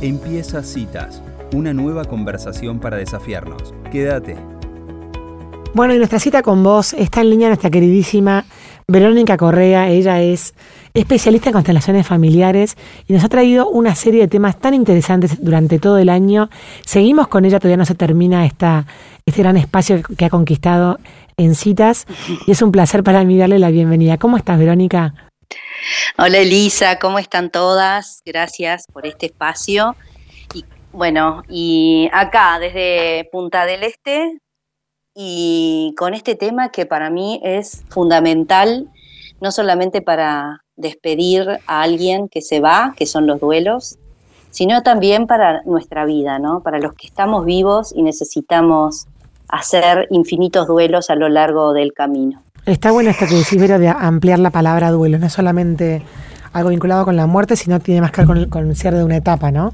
Empieza Citas, una nueva conversación para desafiarnos. Quédate. Bueno, y nuestra cita con vos está en línea nuestra queridísima Verónica Correa. Ella es especialista en constelaciones familiares y nos ha traído una serie de temas tan interesantes durante todo el año. Seguimos con ella, todavía no se termina esta, este gran espacio que ha conquistado en citas y es un placer para mí darle la bienvenida. ¿Cómo estás, Verónica? Hola Elisa, ¿cómo están todas? Gracias por este espacio. Y bueno, y acá desde Punta del Este y con este tema que para mí es fundamental, no solamente para despedir a alguien que se va, que son los duelos, sino también para nuestra vida, ¿no? Para los que estamos vivos y necesitamos hacer infinitos duelos a lo largo del camino. Está bueno esto que decís, Vero, de ampliar la palabra duelo. No es solamente algo vinculado con la muerte, sino tiene más que ver con el, cierre de una etapa, ¿no?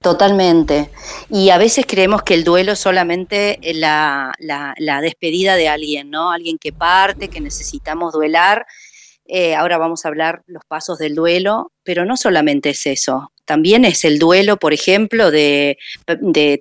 Totalmente. Y a veces creemos que el duelo es solamente la, la, la, despedida de alguien, ¿no? Alguien que parte, que necesitamos duelar. Eh, ahora vamos a hablar los pasos del duelo, pero no solamente es eso. También es el duelo, por ejemplo, de,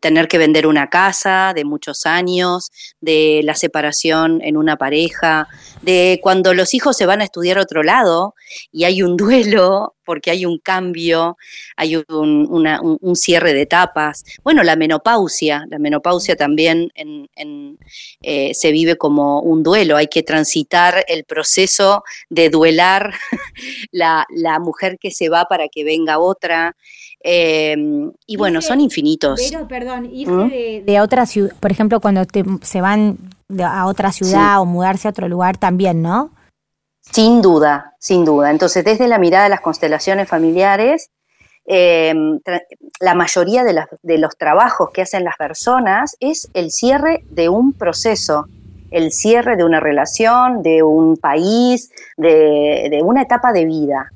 tener que vender una casa de muchos años, de la separación en una pareja, de cuando los hijos se van a estudiar a otro lado y hay un duelo porque hay un cambio, hay un, una, un, un cierre de etapas. Bueno, la menopausia, la menopausia también en, en, eh, se vive como un duelo, hay que transitar el proceso de duelar la, la mujer que se va para que venga otra. Eh, y bueno, irse, son infinitos. Pero, perdón, irse ¿Mm? de, de, otra ciudad, por ejemplo, cuando te, se van a otra ciudad sí. o mudarse a otro lugar también, ¿no? Sin duda, sin duda. Entonces, desde la mirada de las constelaciones familiares, eh, la mayoría de, los trabajos que hacen las personas es el cierre de un proceso, el cierre de una relación, de un país, de, de una etapa de vida.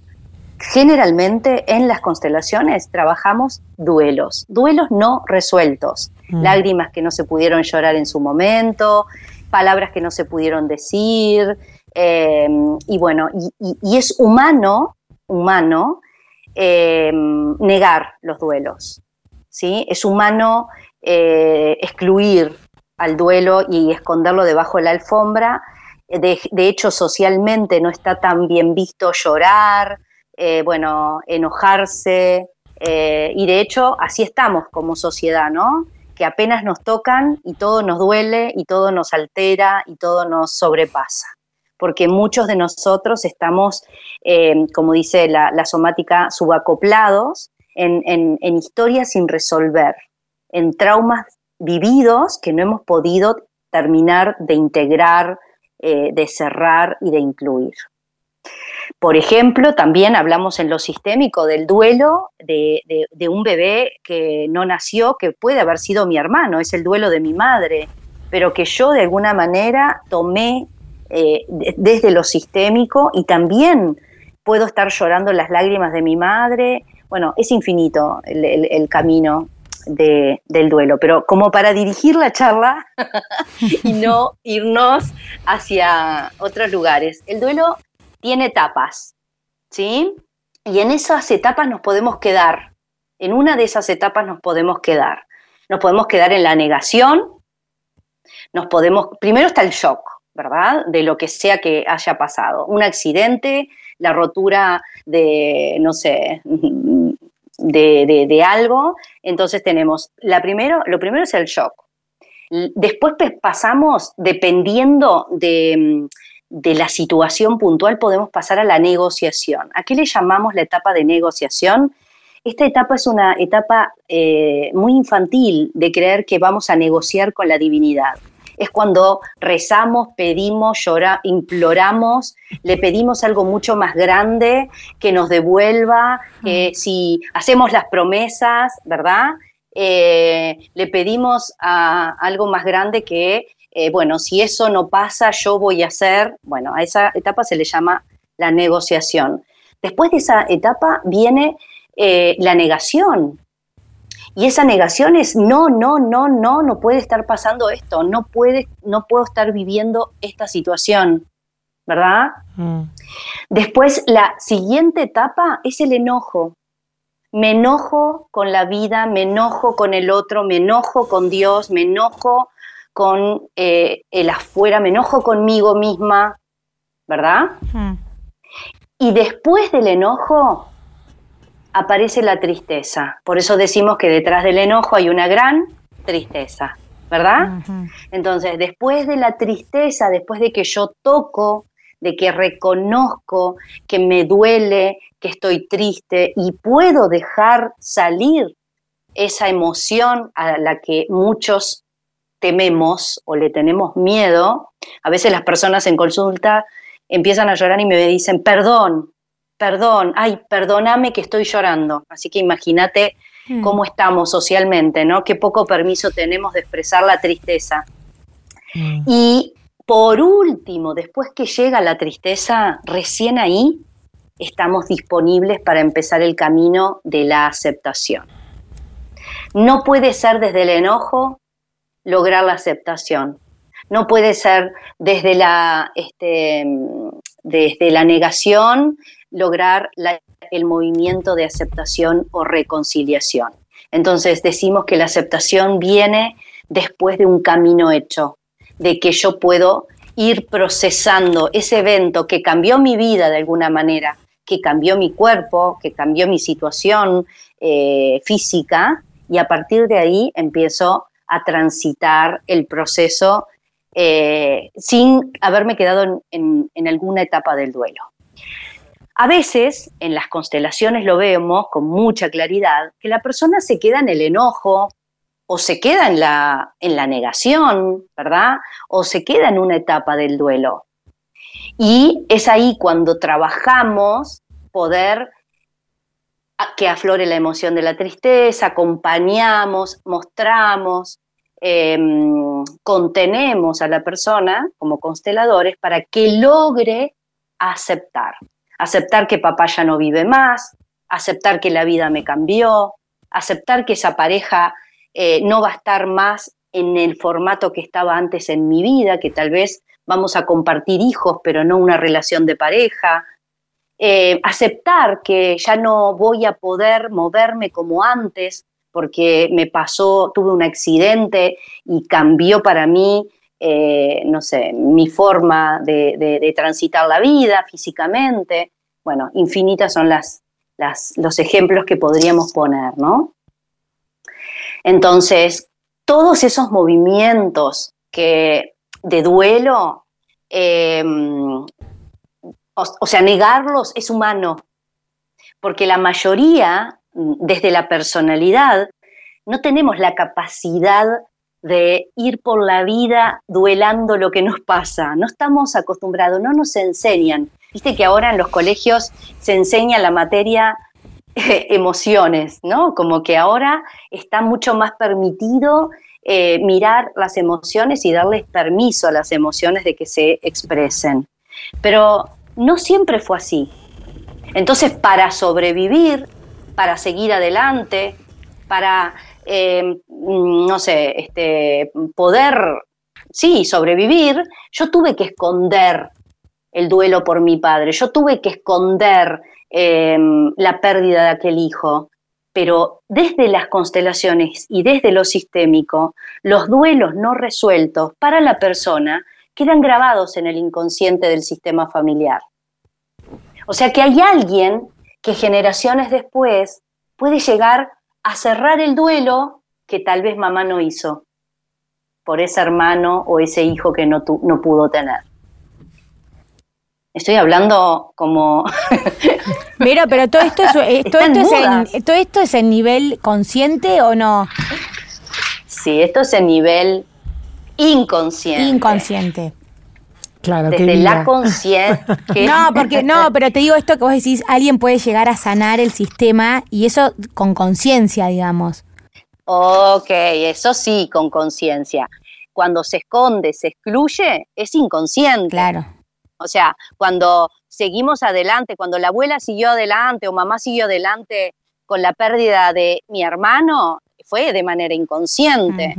Generalmente en las constelaciones trabajamos duelos, duelos no resueltos, mm. lágrimas que no se pudieron llorar en su momento, palabras que no se pudieron decir, eh, y bueno, y, es humano, humano, eh, negar los duelos, ¿sí? Es humano eh, excluir al duelo y esconderlo debajo de la alfombra, de, de hecho socialmente no está tan bien visto llorar, eh, bueno, enojarse, eh, y de hecho así estamos como sociedad, ¿no? Que apenas nos tocan y todo nos duele y todo nos altera y todo nos sobrepasa. Porque muchos de nosotros estamos, eh, como dice la, somática, subacoplados en, historias sin resolver, en traumas vividos que no hemos podido terminar de integrar, eh, de cerrar y de incluir. Por ejemplo, también hablamos en lo sistémico del duelo de, un bebé que no nació, que puede haber sido mi hermano, es el duelo de mi madre, pero que yo de alguna manera tomé eh, desde lo sistémico y también puedo estar llorando las lágrimas de mi madre. Bueno, es infinito el, camino de, del duelo, pero como para dirigir la charla y no irnos hacia otros lugares. El duelo tiene etapas, ¿sí? Y en esas etapas nos podemos quedar, en una de esas etapas nos podemos quedar. Nos podemos quedar en la negación, nos podemos, primero está el shock, ¿verdad? De lo que sea que haya pasado. Un accidente, la rotura de, no sé, de, de, algo. Entonces tenemos, la primero, lo primero es el shock. Después pasamos, dependiendo de, de la situación puntual podemos pasar a la negociación. ¿A qué le llamamos la etapa de negociación? Esta etapa es una etapa eh, muy infantil de creer que vamos a negociar con la divinidad. Es cuando rezamos, pedimos, llora, imploramos, le pedimos algo mucho más grande que nos devuelva, que si hacemos las promesas, ¿verdad? Eh, le pedimos a algo más grande que eh, bueno, si eso no pasa, yo voy a hacer, bueno, a esa etapa se le llama la negociación. Después de esa etapa viene eh, la negación. Y esa negación es no, no, no, no, no puede estar pasando esto, no puede, no puedo estar viviendo esta situación, ¿verdad? Mm. Después la siguiente etapa es el enojo. me enojo con la vida, me enojo con el otro, me enojo con Dios, me enojo con eh, el afuera, me enojo conmigo misma, ¿verdad? Hmm. Y después del enojo aparece la tristeza. Por eso decimos que detrás del enojo hay una gran tristeza, ¿verdad? Entonces, después de la tristeza, después de que yo toco, de que reconozco que me duele, que estoy triste y puedo dejar salir esa emoción a la que muchos tememos o le tenemos miedo, a veces las personas en consulta empiezan a llorar y me dicen, perdón, perdón, ay, perdóname que estoy llorando. Así que imagínate hmm. cómo estamos socialmente, ¿no? Qué poco permiso tenemos de expresar la tristeza. Hmm. Y por último, después que llega la tristeza, recién ahí estamos disponibles para empezar el camino de la aceptación. No puede ser desde el enojo lograr la aceptación. No puede ser desde la, este, desde la negación lograr el movimiento de aceptación o reconciliación. Entonces decimos que la aceptación viene después de un camino hecho, de que yo puedo ir procesando ese evento que cambió mi vida de alguna manera, que cambió mi cuerpo, que cambió mi situación eh, física, y a partir de ahí empiezo a transitar el proceso eh, sin haberme quedado en, alguna etapa del duelo. A veces en las constelaciones lo vemos con mucha claridad, que la persona se queda en el enojo o se queda en la, en la negación, ¿verdad? O se queda en una etapa del duelo. Y es ahí cuando trabajamos poder que aflore la emoción de la tristeza, acompañamos, mostramos, Em, contenemos a la persona como consteladores para que logre aceptar. Aceptar que papá ya no vive más, aceptar que la vida me cambió, aceptar que esa pareja eh, no va a estar más en el formato que estaba antes en mi vida, que tal vez vamos a compartir hijos, pero no una relación de pareja. Eh, aceptar que ya no voy a poder moverme como antes, porque me pasó, tuve un accidente y cambió para mí, eh, no sé, mi forma de, transitar la vida físicamente. Bueno, infinitas son las, los ejemplos que podríamos poner, ¿no? Entonces, todos esos movimientos que, de duelo, em, o sea, negarlos es humano, porque la mayoría desde la personalidad, no tenemos la capacidad de ir por la vida duelando lo que nos pasa. No estamos acostumbrados, no nos enseñan. Viste que ahora en los colegios se enseña la materia eh, emociones, ¿no? Como que ahora está mucho más permitido eh, mirar las emociones y darles permiso a las emociones de que se expresen. Pero no siempre fue así. Entonces, para sobrevivir, para seguir adelante, para, eh, no sé, este, poder, sí, sobrevivir, yo tuve que esconder el duelo por mi padre, yo tuve que esconder eh, la pérdida de aquel hijo, pero desde las constelaciones y desde lo sistémico, los duelos no resueltos para la persona quedan grabados en el inconsciente del sistema familiar. O sea que hay alguien que generaciones después puede llegar a cerrar el duelo que tal vez mamá no hizo por ese hermano o ese hijo que no, no pudo tener. Estoy hablando como... Mira, pero todo esto, es, eh, todo, esto es en, todo esto es en nivel consciente o no? Sí, esto es en nivel inconsciente. Inconsciente. Claro, desde la conciencia. No, porque no, pero te digo esto que vos decís, alguien puede llegar a sanar el sistema y eso con conciencia, digamos. Ok, eso sí, con conciencia. Cuando se esconde, se excluye, es inconsciente. Claro. O sea, cuando seguimos adelante, cuando la abuela siguió adelante o mamá siguió adelante con la pérdida de mi hermano, fue de manera inconsciente.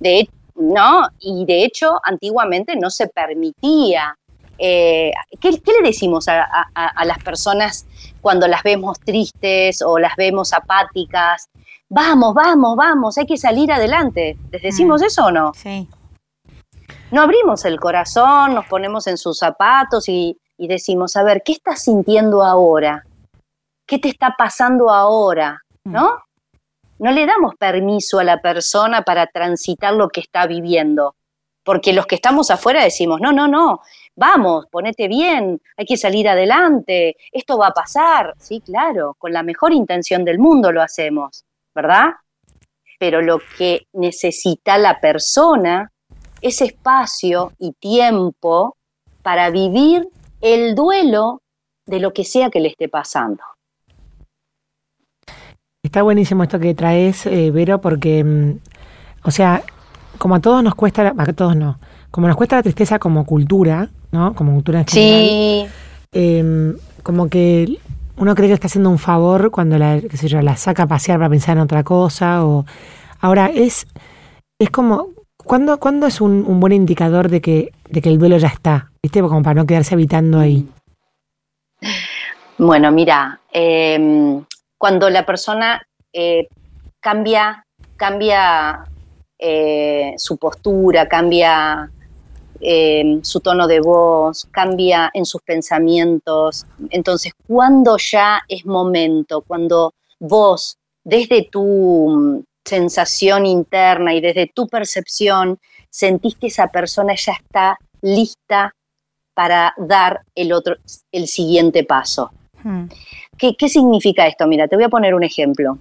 De hecho, ¿no? Y de hecho, antiguamente no se permitía eh, ¿qué, le decimos a, las personas cuando las vemos tristes o las vemos apáticas? Vamos, vamos, vamos, hay que salir adelante. ¿Les decimos mm. eso o no? Sí. No abrimos el corazón, nos ponemos en sus zapatos y, y decimos, a ver, ¿qué estás sintiendo ahora? ¿Qué te está pasando ahora? Mm. ¿No? No le damos permiso a la persona para transitar lo que está viviendo, porque los que estamos afuera decimos, no, no, no, vamos, ponete bien, hay que salir adelante, esto va a pasar. Sí, claro, con la mejor intención del mundo lo hacemos, ¿verdad? Pero lo que necesita la persona es espacio y tiempo para vivir el duelo de lo que sea que le esté pasando. Está buenísimo esto que traes, eh, Vero, porque, mm, o sea, como a todos nos cuesta, a todos no, como nos cuesta la tristeza como cultura, ¿no? Como cultura en general. Sí. Em, como que uno cree que está haciendo un favor cuando la, qué sé yo, la saca a pasear para pensar en otra cosa. O ahora es, es como, ¿cuándo, ¿cuándo es un, un, buen indicador de que, de que el duelo ya está? ¿Viste? Como para no quedarse habitando ahí. Bueno, mira, em, cuando la persona eh, cambia, cambia eh, su postura, cambia eh, su tono de voz, cambia en sus pensamientos. Entonces, cuando ya es momento, cuando vos, desde tu mm, sensación interna y desde tu percepción, sentís que esa persona ya está lista para dar el otro, el siguiente paso. Hmm. ¿Qué, ¿Qué significa esto? Mira, te voy a poner un ejemplo.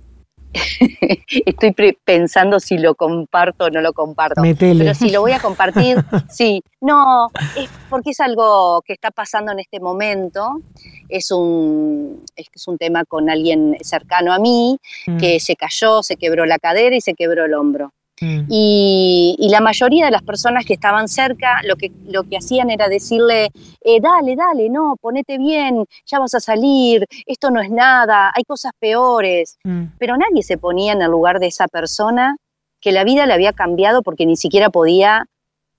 estoy pensando si lo comparto o no lo comparto. Pero si lo voy a compartir, sí. No, es porque es algo que está pasando en este momento. Es un, es un tema con alguien cercano a mí mm. que se cayó, se quebró la cadera y se quebró el hombro. Mm. Y, la mayoría de las personas que estaban cerca lo que, lo que hacían era decirle, eh, dale, dale, no, ponete bien, ya vas a salir, esto no es nada, hay cosas peores. Mm. Pero nadie se ponía en el lugar de esa persona que la vida le había cambiado porque ni siquiera podía,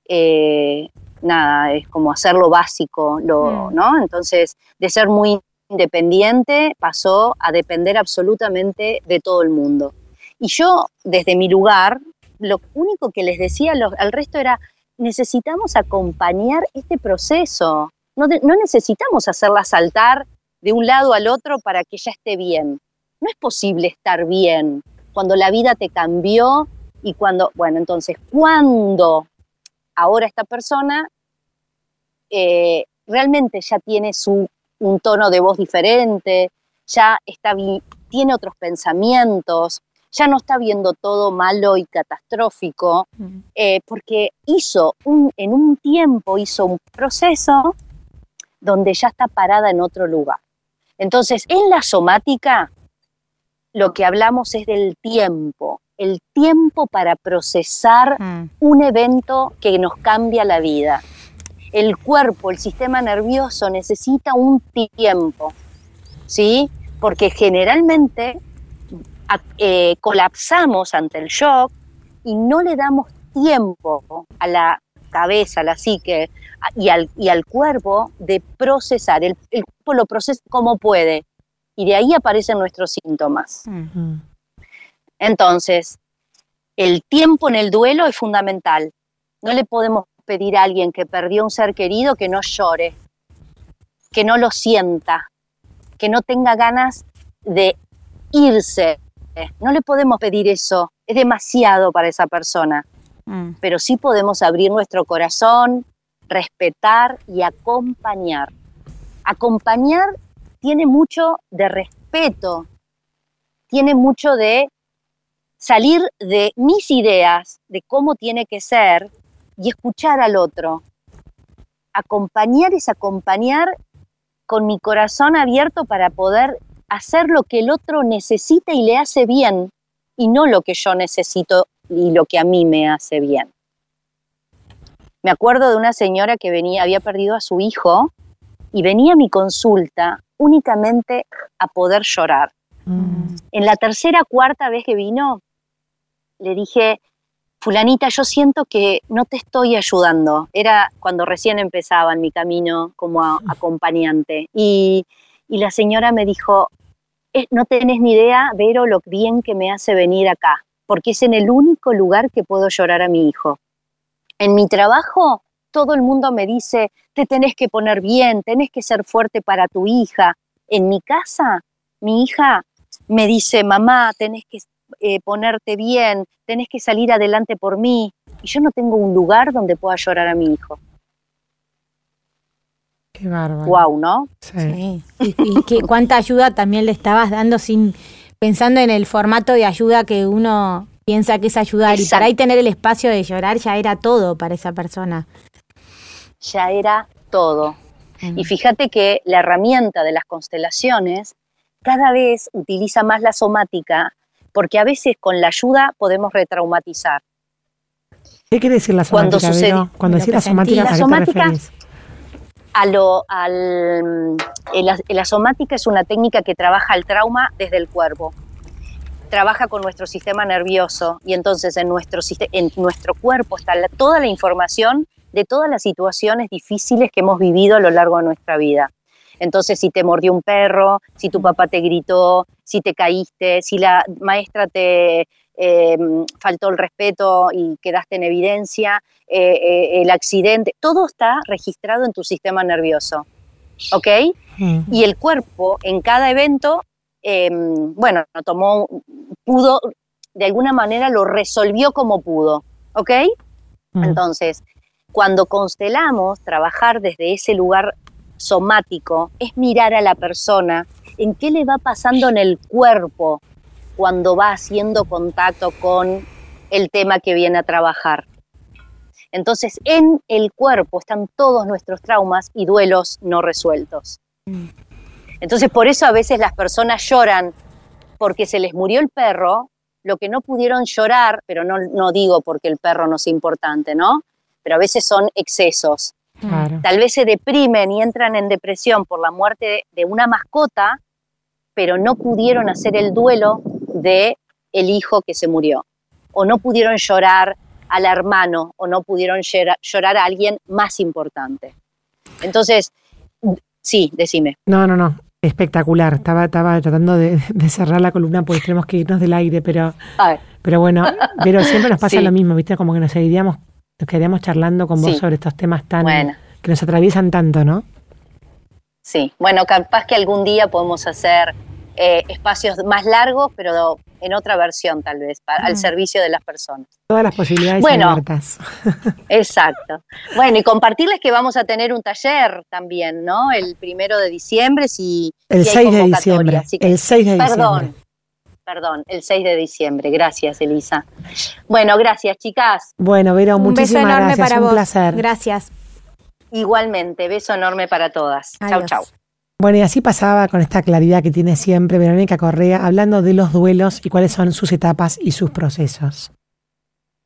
eh, nada, es como hacer lo básico, lo, mm. ¿no? Entonces, de ser muy independiente pasó a depender absolutamente de todo el mundo. Y yo, desde mi lugar, lo único que les decía al resto era, necesitamos acompañar este proceso, no, necesitamos hacerla saltar de un lado al otro para que ella esté bien. No es posible estar bien cuando la vida te cambió y cuando, bueno, entonces, cuando ahora esta persona eh, realmente ya tiene su, un tono de voz diferente, ya está, tiene otros pensamientos, ya no está viendo todo malo y catastrófico, eh, porque hizo un, en un tiempo, hizo un proceso donde ya está parada en otro lugar. Entonces, en la somática, lo que hablamos es del tiempo, el tiempo para procesar mm. un evento que nos cambia la vida. El cuerpo, el sistema nervioso necesita un tiempo, ¿sí? Porque generalmente eh, colapsamos ante el shock y no le damos tiempo a la cabeza, a la psique y al, y al cuerpo de procesar. El, cuerpo lo procesa como puede y de ahí aparecen nuestros síntomas. Entonces, el tiempo en el duelo es fundamental. No le podemos pedir a alguien que perdió un ser querido que no llore, que no lo sienta, que no tenga ganas de irse, no le podemos pedir eso, es demasiado para esa persona. Mm. Pero sí podemos abrir nuestro corazón, respetar y acompañar. Acompañar tiene mucho de respeto, tiene mucho de salir de mis ideas, de cómo tiene que ser y escuchar al otro. Acompañar es acompañar con mi corazón abierto para poder hacer lo que el otro necesita y le hace bien y no lo que yo necesito y lo que a mí me hace bien. Me acuerdo de una señora que venía, había perdido a su hijo y venía a mi consulta únicamente a poder llorar. Mm. En la tercera, cuarta vez que vino, le dije, fulanita, yo siento que no te estoy ayudando. Era cuando recién empezaba en mi camino como acompañante. Y, la señora me dijo, no tenés ni idea, Vero, lo bien que me hace venir acá, porque es en el único lugar que puedo llorar a mi hijo. En mi trabajo, todo el mundo me dice, te tenés que poner bien, tenés que ser fuerte para tu hija. En mi casa, mi hija me dice, mamá, tenés que eh, ponerte bien, tenés que salir adelante por mí. Y yo no tengo un lugar donde pueda llorar a mi hijo. Qué bárbaro. Wow, ¿no? Sí. Y, cuánta ayuda también le estabas dando sin pensando en el formato de ayuda que uno piensa que es ayudar. Y para ahí tener el espacio de llorar ya era todo para esa persona. Ya era todo. Y fíjate que la herramienta de las constelaciones cada vez utiliza más la somática porque a veces con la ayuda podemos retraumatizar. ¿Qué quiere decir la somática? Cuando sucede, Cuando decís la somática, la somática a lo, al, somática es una técnica que trabaja el trauma desde el cuerpo. Trabaja con nuestro sistema nervioso y entonces en nuestro, en nuestro cuerpo está toda la información de todas las situaciones difíciles que hemos vivido a lo largo de nuestra vida. Entonces, si te mordió un perro, si tu papá te gritó, si te caíste, si la maestra te em, faltó el respeto y quedaste en evidencia, eh, eh, el accidente, todo está registrado en tu sistema nervioso. ¿Ok? Mm. Y el cuerpo en cada evento, em, bueno, tomó, pudo, de alguna manera lo resolvió como pudo. ¿Ok? Mm. Entonces, cuando constelamos, trabajar desde ese lugar somático es mirar a la persona en qué le va pasando en el cuerpo cuando va haciendo contacto con el tema que viene a trabajar. Entonces, en el cuerpo están todos nuestros traumas y duelos no resueltos. Entonces, por eso a veces las personas lloran porque se les murió el perro, lo que no pudieron llorar, pero no, no digo porque el perro no sea importante, ¿no? Pero a veces son excesos. Tal vez se deprimen y entran en depresión por la muerte de una mascota, pero no pudieron hacer el duelo de el hijo que se murió, o no pudieron llorar al hermano, o no pudieron llorar a alguien más importante. Entonces, sí, decime. No, no, no. Espectacular. Estaba, estaba tratando de, cerrar la columna porque tenemos que irnos del aire, pero, pero bueno, pero siempre nos pasa lo mismo, ¿viste? Como que nos seguiríamos nos quedaríamos charlando con vos sobre estos temas tan que nos atraviesan tanto, ¿no? Sí, bueno, capaz que algún día podemos hacer eh, espacios más largos, pero en otra versión tal vez, para, al mm. servicio de las personas. Todas las posibilidades bueno, abiertas. Exacto. Bueno, y compartirles que vamos a tener un taller también, ¿no? El primero de diciembre, si, el 6 de diciembre. el 6 de diciembre. Perdón, perdón, el 6 de diciembre. Gracias, Elisa. Bueno, gracias, chicas. Bueno, Vero, muchísimas Un beso enorme para un placer. Gracias. Igualmente, beso enorme para todas. Chau, chau. Bueno, y así pasaba con esta claridad que tiene siempre Verónica Correa, hablando de los duelos y cuáles son sus etapas y sus procesos.